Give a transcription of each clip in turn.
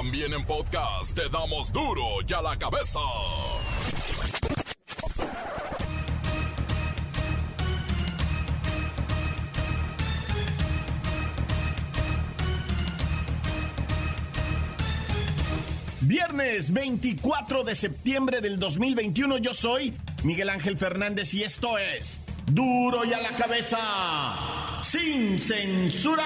También en podcast te damos duro y a la cabeza. Viernes 24 de septiembre del 2021 yo soy Miguel Ángel Fernández y esto es Duro y a la cabeza sin censura.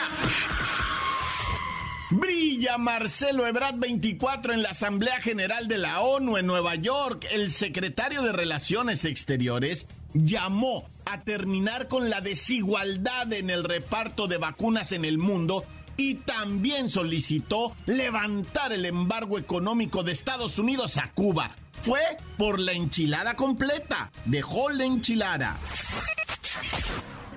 Brilla Marcelo Ebrard 24 en la Asamblea General de la ONU en Nueva York. El secretario de Relaciones Exteriores llamó a terminar con la desigualdad en el reparto de vacunas en el mundo y también solicitó levantar el embargo económico de Estados Unidos a Cuba. Fue por la enchilada completa. Dejó la enchilada.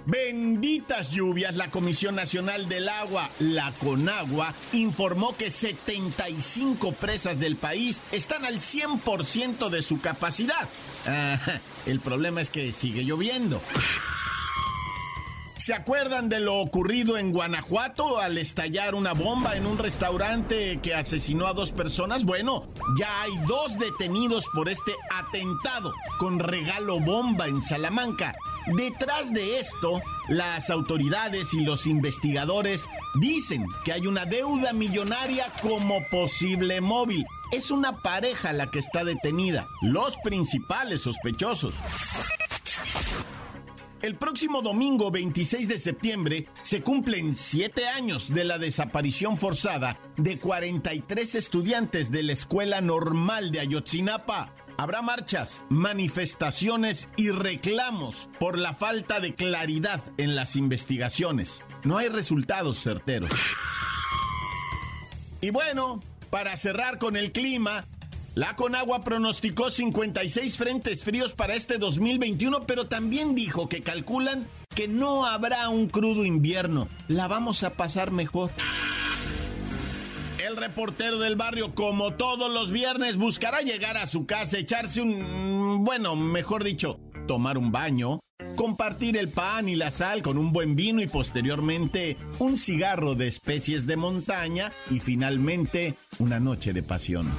Benditas lluvias, la Comisión Nacional del Agua, la CONAGUA, informó que 75 presas del país están al 100% de su capacidad. el problema es que sigue lloviendo. ¿Se acuerdan de lo ocurrido en Guanajuato al estallar una bomba en un restaurante que asesinó a dos personas? Bueno, ya hay dos detenidos por este atentado con regalo bomba en Salamanca. Detrás de esto, las autoridades y los investigadores dicen que hay una deuda millonaria como posible móvil. Es una pareja la que está detenida, los principales sospechosos. El próximo domingo 26 de septiembre se cumplen siete años de la desaparición forzada de 43 estudiantes de la Escuela Normal de Ayotzinapa. Habrá marchas, manifestaciones y reclamos por la falta de claridad en las investigaciones. No hay resultados certeros. Y bueno, para cerrar con el clima, la Conagua pronosticó 56 frentes fríos para este 2021, pero también dijo que calculan que no habrá un crudo invierno. La vamos a pasar mejor. El reportero del barrio, como todos los viernes, buscará llegar a su casa, echarse un... bueno, mejor dicho, tomar un baño, compartir el pan y la sal con un buen vino y posteriormente un cigarro de especies de montaña y finalmente una noche de pasión.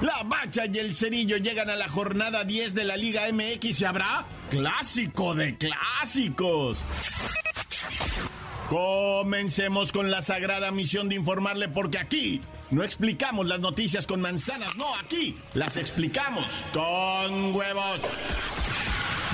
La Bacha y el Cerillo llegan a la jornada 10 de la Liga MX y habrá clásico de clásicos. Comencemos con la sagrada misión de informarle porque aquí no explicamos las noticias con manzanas, no, aquí las explicamos con huevos.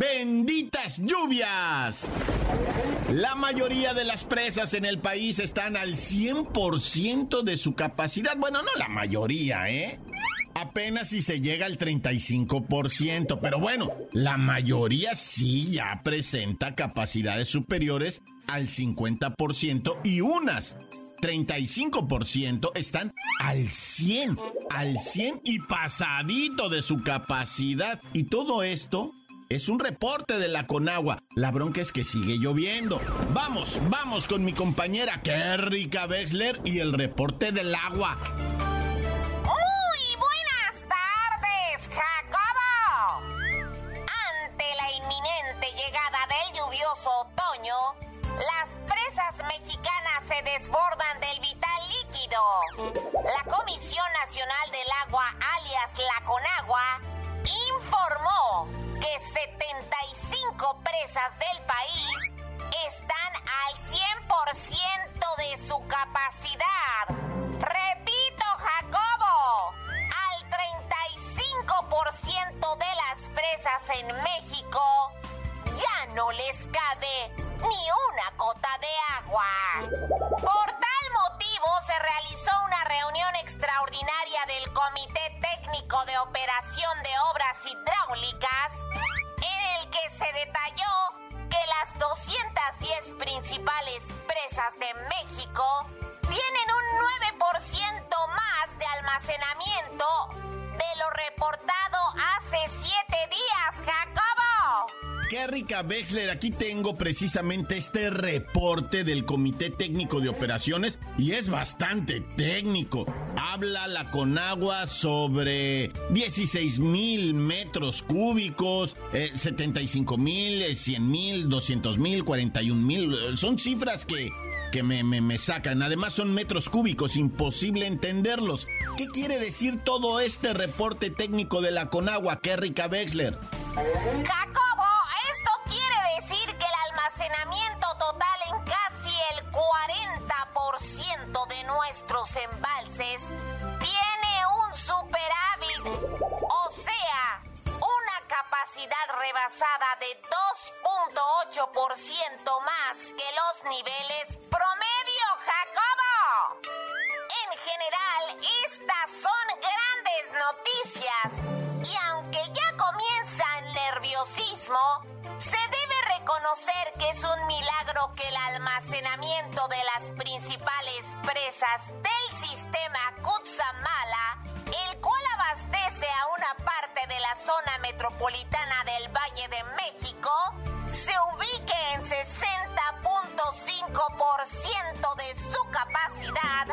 Benditas lluvias. La mayoría de las presas en el país están al 100% de su capacidad. Bueno, no la mayoría, ¿eh? Apenas si se llega al 35%, pero bueno, la mayoría sí ya presenta capacidades superiores al 50% y unas 35% están al 100, al 100 y pasadito de su capacidad. Y todo esto es un reporte de la Conagua. La bronca es que sigue lloviendo. Vamos, vamos con mi compañera Kerrika Wexler y el reporte del agua. Muy buenas tardes, Jacobo. Ante la inminente llegada del lluvioso otoño, las presas mexicanas se desbordan del vital líquido. La Comisión Nacional del Agua, alias la Conagua, informó que 75 presas del país están al 100% de su capacidad. Qué rica, Wexler. Aquí tengo precisamente este reporte del Comité Técnico de Operaciones y es bastante técnico. Habla la Conagua sobre 16 mil metros cúbicos, 75 mil, 100 mil, 200 mil, 41 mil. Son cifras que que me, me, sacan. Además son metros cúbicos, imposible entenderlos. ¿Qué quiere decir todo este reporte técnico de la Conagua, Kerrika Wexler? Jacobo, nuestros embalses tiene un superávit. O sea, una capacidad rebasada de 2.8% más que los niveles promedio, Jacobo. En general, estas son grandes noticias y aunque ya comienza el nerviosismo, se debe reconocer que es un milagro que el almacenamiento de las principales del sistema Kutsamala, el cual abastece a una parte de la zona metropolitana del Valle de México, se ubique en 60.5% de su capacidad,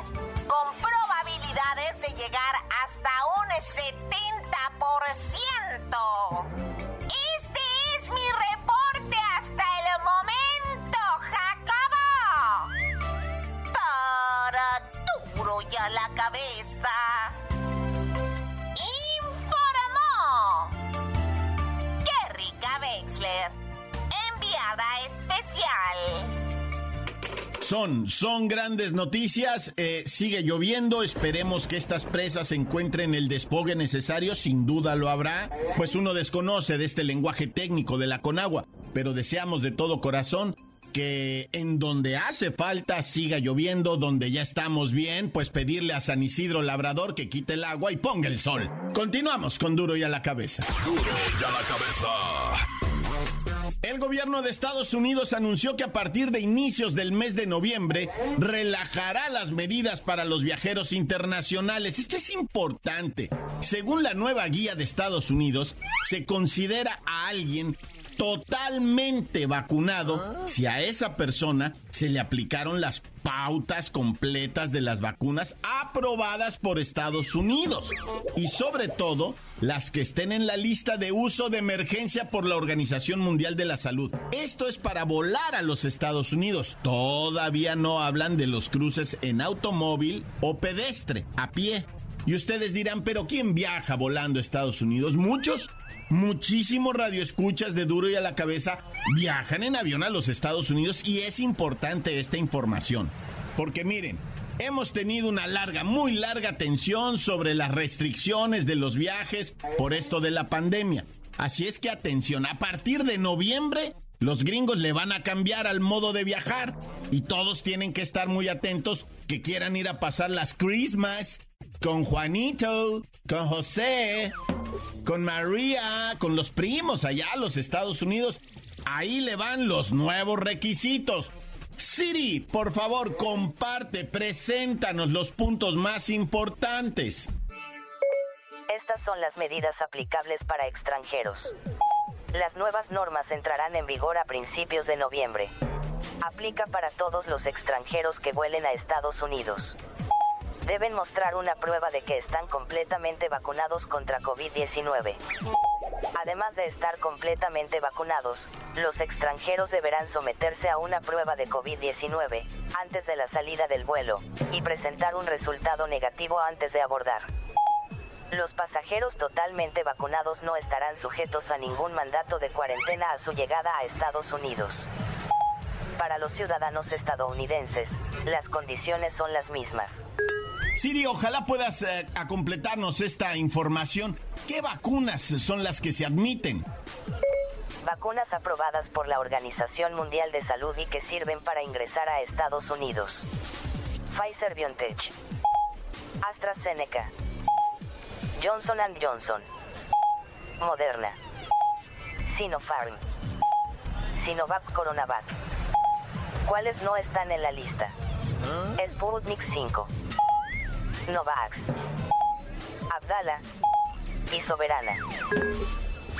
con probabilidades de llegar hasta un 70%. Ya la cabeza. Informó. Qué rica Wexler. Enviada especial. Son, son grandes noticias. Eh, sigue lloviendo. Esperemos que estas presas encuentren el despogue necesario. Sin duda lo habrá. Pues uno desconoce de este lenguaje técnico de la Conagua. Pero deseamos de todo corazón que en donde hace falta siga lloviendo, donde ya estamos bien, pues pedirle a San Isidro Labrador que quite el agua y ponga el sol. Continuamos con Duro y a la cabeza. Duro y a la cabeza. El gobierno de Estados Unidos anunció que a partir de inicios del mes de noviembre relajará las medidas para los viajeros internacionales. Esto es importante. Según la nueva guía de Estados Unidos, se considera a alguien totalmente vacunado si a esa persona se le aplicaron las pautas completas de las vacunas aprobadas por Estados Unidos y sobre todo las que estén en la lista de uso de emergencia por la Organización Mundial de la Salud. Esto es para volar a los Estados Unidos. Todavía no hablan de los cruces en automóvil o pedestre, a pie. Y ustedes dirán, pero ¿quién viaja volando a Estados Unidos? Muchos. Muchísimos radioescuchas de duro y a la cabeza viajan en avión a los Estados Unidos y es importante esta información. Porque miren, hemos tenido una larga, muy larga tensión sobre las restricciones de los viajes por esto de la pandemia. Así es que atención, a partir de noviembre los gringos le van a cambiar al modo de viajar y todos tienen que estar muy atentos que quieran ir a pasar las Christmas con Juanito, con José, con María, con los primos allá a los Estados Unidos. Ahí le van los nuevos requisitos. Siri, por favor, comparte, preséntanos los puntos más importantes. Estas son las medidas aplicables para extranjeros. Las nuevas normas entrarán en vigor a principios de noviembre. Aplica para todos los extranjeros que vuelen a Estados Unidos. Deben mostrar una prueba de que están completamente vacunados contra COVID-19. Además de estar completamente vacunados, los extranjeros deberán someterse a una prueba de COVID-19 antes de la salida del vuelo y presentar un resultado negativo antes de abordar. Los pasajeros totalmente vacunados no estarán sujetos a ningún mandato de cuarentena a su llegada a Estados Unidos. Para los ciudadanos estadounidenses, las condiciones son las mismas. Siri, ojalá puedas eh, a completarnos esta información. ¿Qué vacunas son las que se admiten? Vacunas aprobadas por la Organización Mundial de Salud y que sirven para ingresar a Estados Unidos. Pfizer BioNTech. AstraZeneca. Johnson ⁇ Johnson. Moderna. Sinopharm. Sinovac Coronavac. ¿Cuáles no están en la lista? Sputnik 5. Novax. Abdala y Soberana.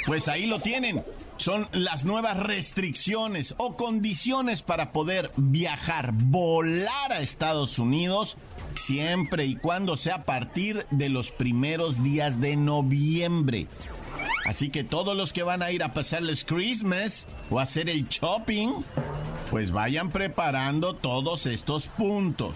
Pues ahí lo tienen. Son las nuevas restricciones o condiciones para poder viajar, volar a Estados Unidos, siempre y cuando sea a partir de los primeros días de noviembre. Así que todos los que van a ir a pasarles Christmas o hacer el shopping, pues vayan preparando todos estos puntos.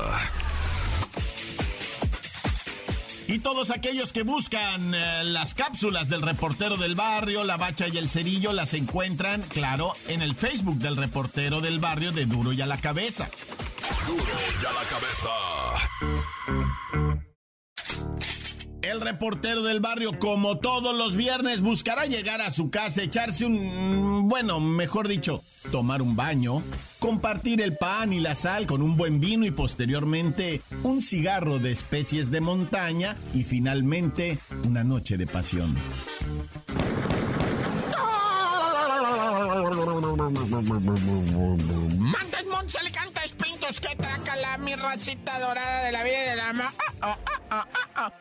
Y todos aquellos que buscan eh, las cápsulas del reportero del barrio, la bacha y el cerillo, las encuentran, claro, en el Facebook del reportero del barrio de Duro y a la cabeza. Duro y a la cabeza. El reportero del barrio, como todos los viernes, buscará llegar a su casa, echarse un... bueno, mejor dicho, tomar un baño, compartir el pan y la sal con un buen vino y posteriormente un cigarro de especies de montaña y finalmente una noche de pasión. Montes, alicantes, pintos, que traca la mi racita dorada de la vida y de la ma... Ah, ah,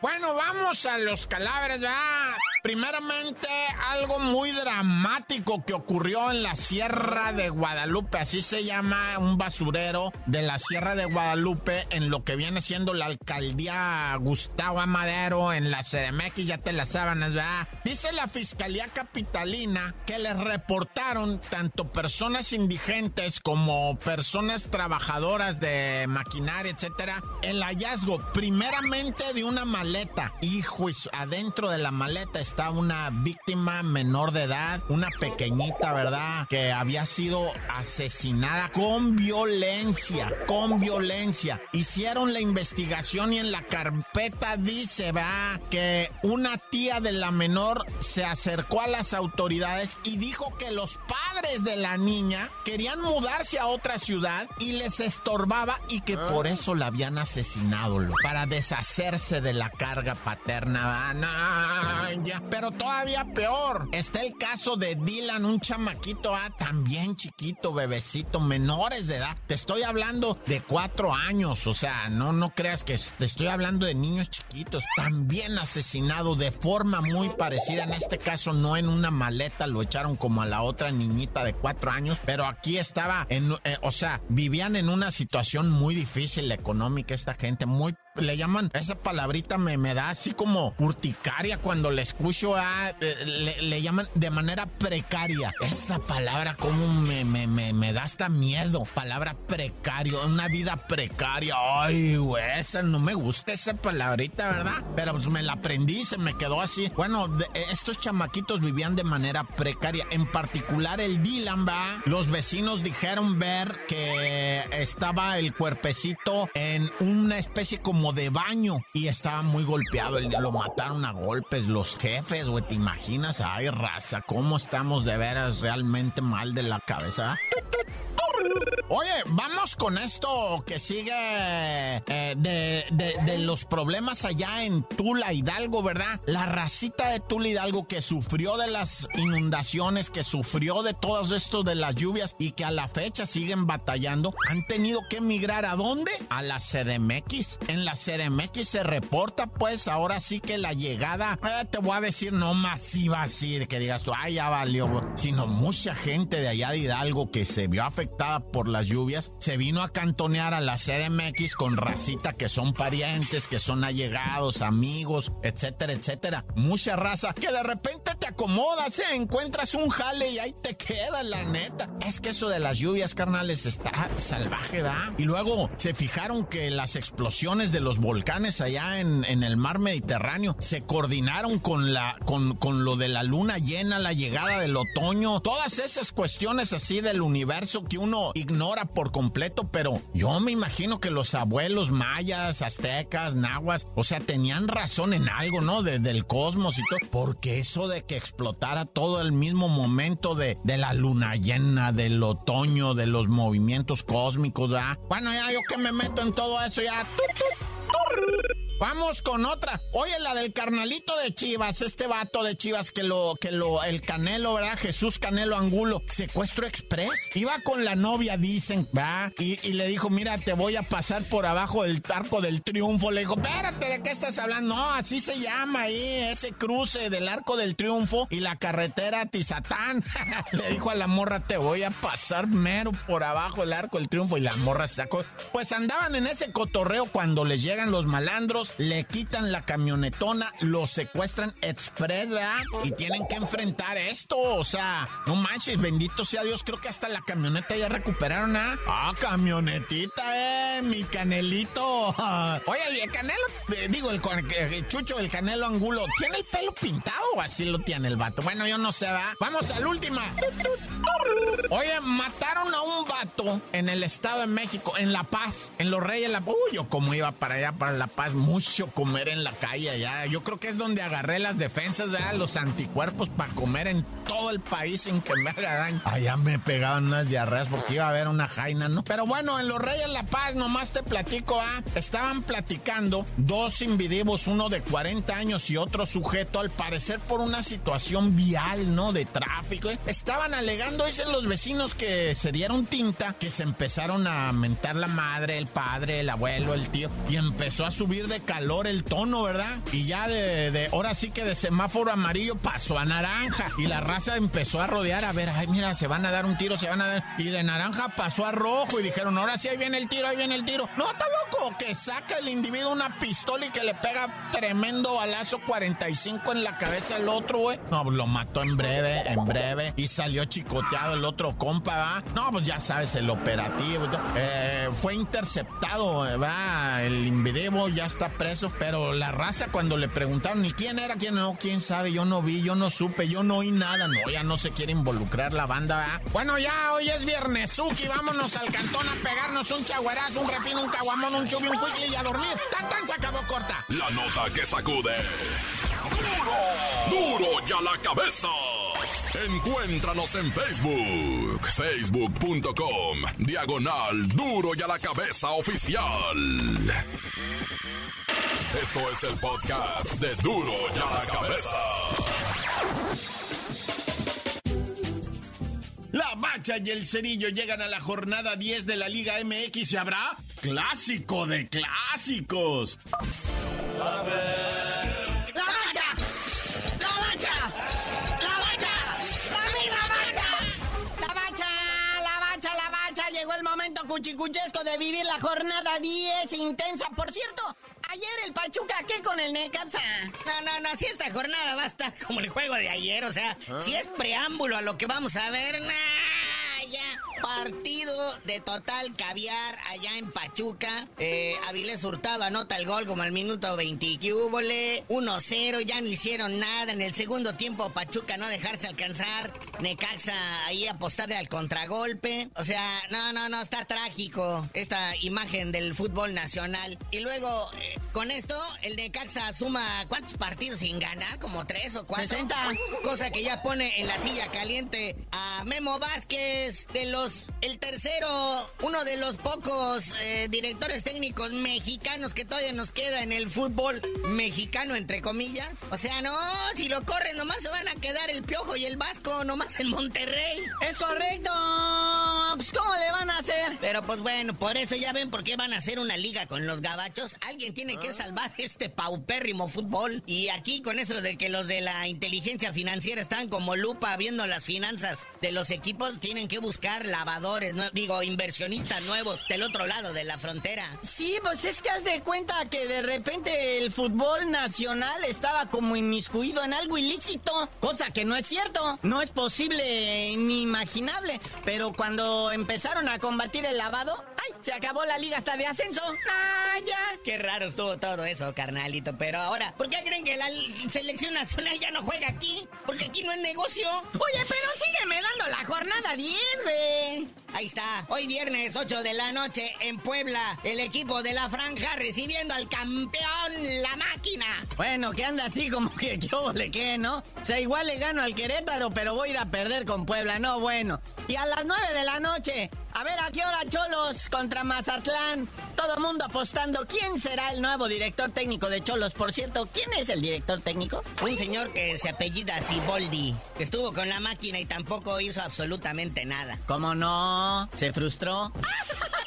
Bueno, vamos a los cadáveres, ¿verdad? Primeramente, algo muy dramático que ocurrió en la Sierra de Guadalupe, así se llama un basurero de la Sierra de Guadalupe en lo que viene siendo la alcaldía Gustavo Amadero en la CDMX, ya te las sábanas, ¿verdad? Dice la Fiscalía Capitalina que les reportaron tanto personas indigentes como personas trabajadoras de maquinaria, etcétera, el hallazgo primeramente de una maleta. Hijo, adentro de la maleta está una víctima menor de edad, una pequeñita, ¿verdad? Que había sido asesinada con violencia, con violencia. Hicieron la investigación y en la carpeta dice, va, que una tía de la menor se acercó a las autoridades y dijo que los padres de la niña querían mudarse a otra ciudad y les estorbaba y que por eso la habían asesinado, lo, para de la carga paterna. Pero todavía peor, está el caso de Dylan, un chamaquito, ah, también chiquito, bebecito, menores de edad. Te estoy hablando de cuatro años, o sea, no, no creas que te estoy hablando de niños chiquitos, también asesinado de forma muy parecida. En este caso, no en una maleta, lo echaron como a la otra niñita de cuatro años, pero aquí estaba en, eh, o sea, vivían en una situación muy difícil económica esta gente, muy le llaman, esa palabrita me, me da así como urticaria cuando le escucho, a, le, le, llaman de manera precaria. Esa palabra como me, me, me, me da hasta miedo. Palabra precario, una vida precaria. Ay, güey, esa no me gusta esa palabrita, ¿verdad? Pero pues me la aprendí, se me quedó así. Bueno, de, estos chamaquitos vivían de manera precaria. En particular el Dylan, va. Los vecinos dijeron ver que estaba el cuerpecito en una especie como de baño y estaba muy golpeado. Lo mataron a golpes los jefes, güey. ¿Te imaginas? Ay, raza, ¿cómo estamos de veras realmente mal de la cabeza? Oye, vamos con esto que sigue eh, de, de, los problemas allá en Tula Hidalgo, ¿verdad? La racita de Tula Hidalgo que sufrió de las inundaciones, que sufrió de todo esto de las lluvias y que a la fecha siguen batallando, han tenido que emigrar a dónde? A la CDMX. En la CDMX se reporta, pues, ahora sí que la llegada, eh, te voy a decir, no masiva así, que digas tú, ay, ya valió, sino mucha gente de allá de Hidalgo que se vio afectada por las lluvias, se vino a cantonear a la CDMX con racita que son parientes, que son allegados, amigos, etcétera, etcétera. Mucha raza que de repente te acomodas, ¿eh? encuentras un jale y ahí te queda, la neta. Es que eso de las lluvias, carnales, está salvaje, ¿va? Y luego se fijaron que las explosiones de los volcanes allá en, en el mar Mediterráneo se coordinaron con, la, con, con lo de la luna llena, la llegada del otoño, todas esas cuestiones así del universo que uno ignora por completo, pero yo me imagino que los abuelos mayas, aztecas, nahuas, o sea, tenían razón en algo, ¿no? De, del cosmos y todo. Porque eso de que explotara todo el mismo momento de, de la luna llena, del otoño, de los movimientos cósmicos, ¿ah? Bueno, ya yo que me meto en todo eso, ya. Vamos con otra. Oye, la del carnalito de Chivas, este vato de Chivas que lo, que lo, el Canelo, ¿verdad? Jesús Canelo Angulo, secuestro express. Iba con la novia, dicen, va, y, le dijo, mira, te voy a pasar por abajo del arco del triunfo. Le dijo, espérate, ¿de qué estás hablando? No, así se llama ahí, ese cruce del arco del triunfo y la carretera Tizatán. le dijo a la morra, te voy a pasar mero por abajo del arco del triunfo y la morra se sacó. Pues andaban en ese cotorreo cuando les llegan los malandros le quitan la camionetona, lo secuestran express, ¿verdad? Y tienen que enfrentar esto, o sea, no manches, bendito sea Dios, creo que hasta la camioneta ya recuperaron, ¿ah? Ah, camionetita, eh, mi canelito. Oye, el canelo, eh, digo, el, el, chucho, el canelo angulo, ¿tiene el pelo pintado o así lo tiene el vato? Bueno, yo no sé, ¿verdad? Vamos a la última. Oye, mataron a un vato en el Estado de México, en La Paz, en Los Reyes La Uy, yo como iba para allá, para La Paz, comer en la calle allá. Yo creo que es donde agarré las defensas, ¿verdad? los anticuerpos para comer en todo el país sin que me haga daño. Allá me pegaban unas diarreas porque iba a haber una jaina, ¿no? Pero bueno, en Los Reyes La Paz, nomás te platico, ¿ah? Estaban platicando dos individuos, uno de 40 años y otro sujeto, al parecer por una situación vial, ¿no? De tráfico. ¿eh? Estaban alegando, dicen los vecinos, que se dieron tinta, que se empezaron a mentar la madre, el padre, el abuelo, el tío, y empezó a subir de calor el tono, ¿verdad? Y ya de, de, ahora sí que de semáforo amarillo pasó a naranja. Y la raza empezó a rodear, a ver, ay, mira, se van a dar un tiro, se van a dar. Y de naranja pasó a rojo y dijeron, ahora sí, ahí viene el tiro, ahí viene el tiro. No, está loco, que saca el individuo una pistola y que le pega tremendo balazo 45 en la cabeza al otro, güey. No, lo mató en breve, en breve. Y salió chicoteado el otro compa, ¿va? No, pues ya sabes, el operativo. Eh, fue interceptado, ¿va? El individuo ya está preso, pero la raza cuando le preguntaron, ¿y quién era? ¿Quién no? ¿Quién sabe? Yo no vi, yo no supe, yo no oí nada. No, ya no se quiere involucrar la banda, Bueno, ya hoy es viernes, Suki, vámonos al cantón a pegarnos un chaguarazo, un repino, un caguamón, un chubi, un quickly y a dormir. ¡Tan, tan! Se acabó corta. La nota que sacude. ¡Duro! ¡Duro ya la cabeza! Encuéntranos en Facebook, facebook.com, diagonal duro y a la cabeza oficial. Esto es el podcast de duro y a la cabeza. La Bacha y el Cerillo llegan a la jornada 10 de la Liga MX y habrá clásico de clásicos. cuchicuchesco de vivir la jornada 10 intensa. Por cierto, ayer el Pachuca, ¿qué con el Necaxa? No, no, no, si esta jornada va a estar como el juego de ayer, o sea, si es preámbulo a lo que vamos a ver, nah, ya. Partido de total caviar allá en Pachuca. Eh, Avilés Hurtado anota el gol como al minuto 20. 1-0, ya no hicieron nada. En el segundo tiempo Pachuca no dejarse alcanzar. Necaxa ahí apostarle al contragolpe. O sea, no, no, no, está trágico esta imagen del fútbol nacional. Y luego, eh, con esto, el Necaxa suma cuántos partidos sin ganar, como tres o cuatro. 60. Cosa que ya pone en la silla caliente a Memo Vázquez de los el tercero, uno de los pocos eh, directores técnicos mexicanos que todavía nos queda en el fútbol mexicano, entre comillas. O sea, no, si lo corren, nomás se van a quedar el Piojo y el Vasco, nomás en Monterrey. Es correcto. Pues, ¿cómo le van a hacer? Pero pues bueno, por eso ya ven por qué van a hacer una liga con los gabachos. Alguien tiene que salvar este paupérrimo fútbol. Y aquí con eso de que los de la inteligencia financiera están como lupa viendo las finanzas de los equipos, tienen que buscar lavadores, digo, inversionistas nuevos del otro lado de la frontera. Sí, pues es que has de cuenta que de repente el fútbol nacional estaba como inmiscuido en algo ilícito, cosa que no es cierto, no es posible ni imaginable, pero cuando empezaron a combatir el lavado, ¡ay! Se acabó la liga hasta de ascenso. ¡Ah, ya! Qué raro estuvo todo eso, carnalito, pero ahora, ¿por qué creen que la selección nacional ya no juega aquí? Porque aquí no es negocio. Oye, pero sígueme dando la jornada 10, güey. Ahí está. Hoy viernes 8 de la noche en Puebla, el equipo de la franja recibiendo al campeón, la máquina. Bueno, que anda así como que yo le que, ¿no? O sea, igual le gano al Querétaro, pero voy a ir a perder con Puebla. No, bueno. Y a las 9 de la noche, a ver a qué hora Cholos contra Mazatlán. Todo mundo apostando. ¿Quién será el nuevo director técnico de Cholos? Por cierto, ¿quién es el director técnico? Un señor que se apellida Siboldi, que estuvo con la máquina y tampoco hizo absolutamente nada. ¿Cómo no? ¿Se frustró?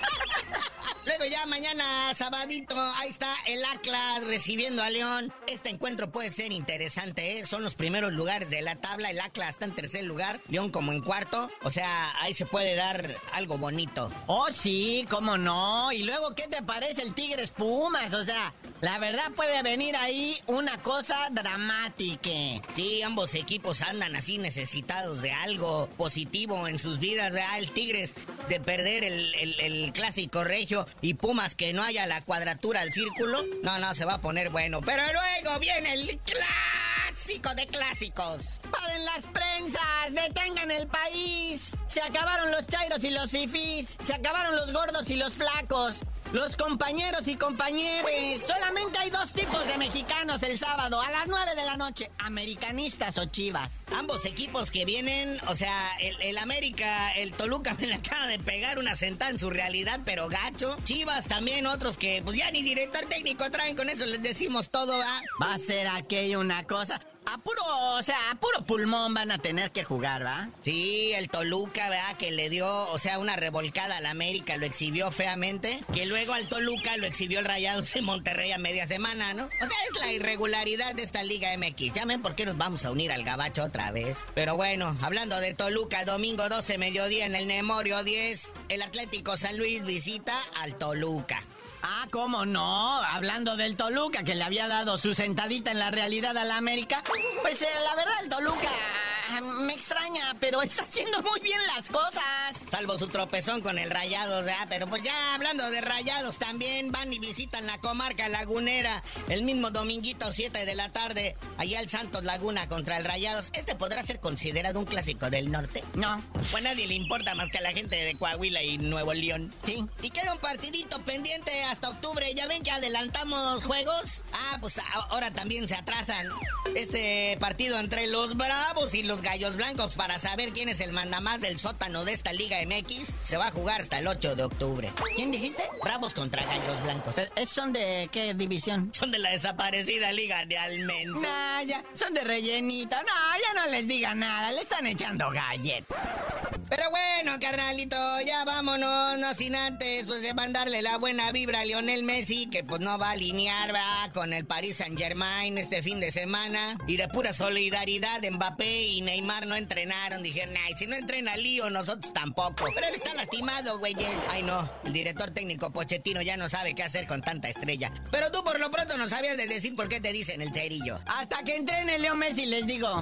Ya mañana, sabadito, ahí está el Atlas recibiendo a León. Este encuentro puede ser interesante, ¿eh? Son los primeros lugares de la tabla. El Atlas está en tercer lugar, León como en cuarto. O sea, ahí se puede dar algo bonito. Oh, sí, cómo no. Y luego, ¿qué te parece el Tigres Pumas? O sea, la verdad puede venir ahí una cosa dramática. Sí, ambos equipos andan así necesitados de algo positivo en sus vidas. ¿verdad? El Tigres de perder el, el- el clásico regio y Pumas que no haya la cuadratura al círculo. No, no, se va a poner bueno. Pero luego viene el clásico de clásicos. ¡Paren las prensas! ¡Detengan el país! Se acabaron los chairos y los fifís. Se acabaron los gordos y los flacos. Los compañeros y compañeres. Solamente hay dos tipos de mexicanos el sábado a las 9 de la noche. Americanistas o chivas. Ambos equipos que vienen, o sea, el, el América, el Toluca me le acaba de pegar una sentada en su realidad, pero gacho. Chivas también, otros que pues ya ni director técnico traen, con eso les decimos todo, ¿va? Va a ser aquello una cosa. A puro, o sea, a puro pulmón van a tener que jugar, ¿va? Sí, el Toluca, ¿verdad? Que le dio, o sea, una revolcada al América, lo exhibió feamente. Que luego al Toluca lo exhibió el Rayados en Monterrey a media semana, ¿no? O sea, es la irregularidad de esta Liga MX. Ya ven por qué nos vamos a unir al Gabacho otra vez. Pero bueno, hablando de Toluca, domingo 12, mediodía en el Nemorio 10, el Atlético San Luis visita al Toluca. Ah, ¿cómo no? Hablando del Toluca, que le había dado su sentadita en la realidad a la América. Pues eh, la verdad, el Toluca ah, me extraña, pero está haciendo muy bien las cosas. Salvo su tropezón con el Rayados, ¿verdad? Pero pues ya hablando de Rayados, también van y visitan la comarca lagunera el mismo dominguito 7 de la tarde, allá el Santos Laguna contra el Rayados. ¿Este podrá ser considerado un clásico del norte? No, Pues a nadie le importa más que a la gente de Coahuila y Nuevo León. sí. Y queda un partidito pendiente hasta octubre. ¿Ya ven que adelantamos juegos? Ah, pues ahora también se atrasan. Este partido entre los Bravos y los Gallos Blancos para saber quién es el mandamás del sótano de esta Liga MX se va a jugar hasta el 8 de octubre. ¿Quién dijiste? Bravos contra Gallos Blancos. Eh, eh, ¿Son de qué división? Son de la desaparecida Liga de Almensa. Nah, ya, son de rellenito. No, ya no les diga nada, le están echando galletas. Pero bueno, carnalito, ya vámonos, no sin antes, pues de mandarle la buena vibra a Lionel Messi, que pues no va a alinear, va, con el Paris Saint Germain este fin de semana. Y de pura solidaridad, Mbappé y Neymar no entrenaron. Dijeron, ay, si no entrena Lío, nosotros tampoco. Pero él está lastimado, güey. Ay, no, el director técnico Pochettino ya no sabe qué hacer con tanta estrella. Pero tú por lo pronto no sabías de decir por qué te dicen el cerillo. Hasta que entrene Leo Messi, les digo.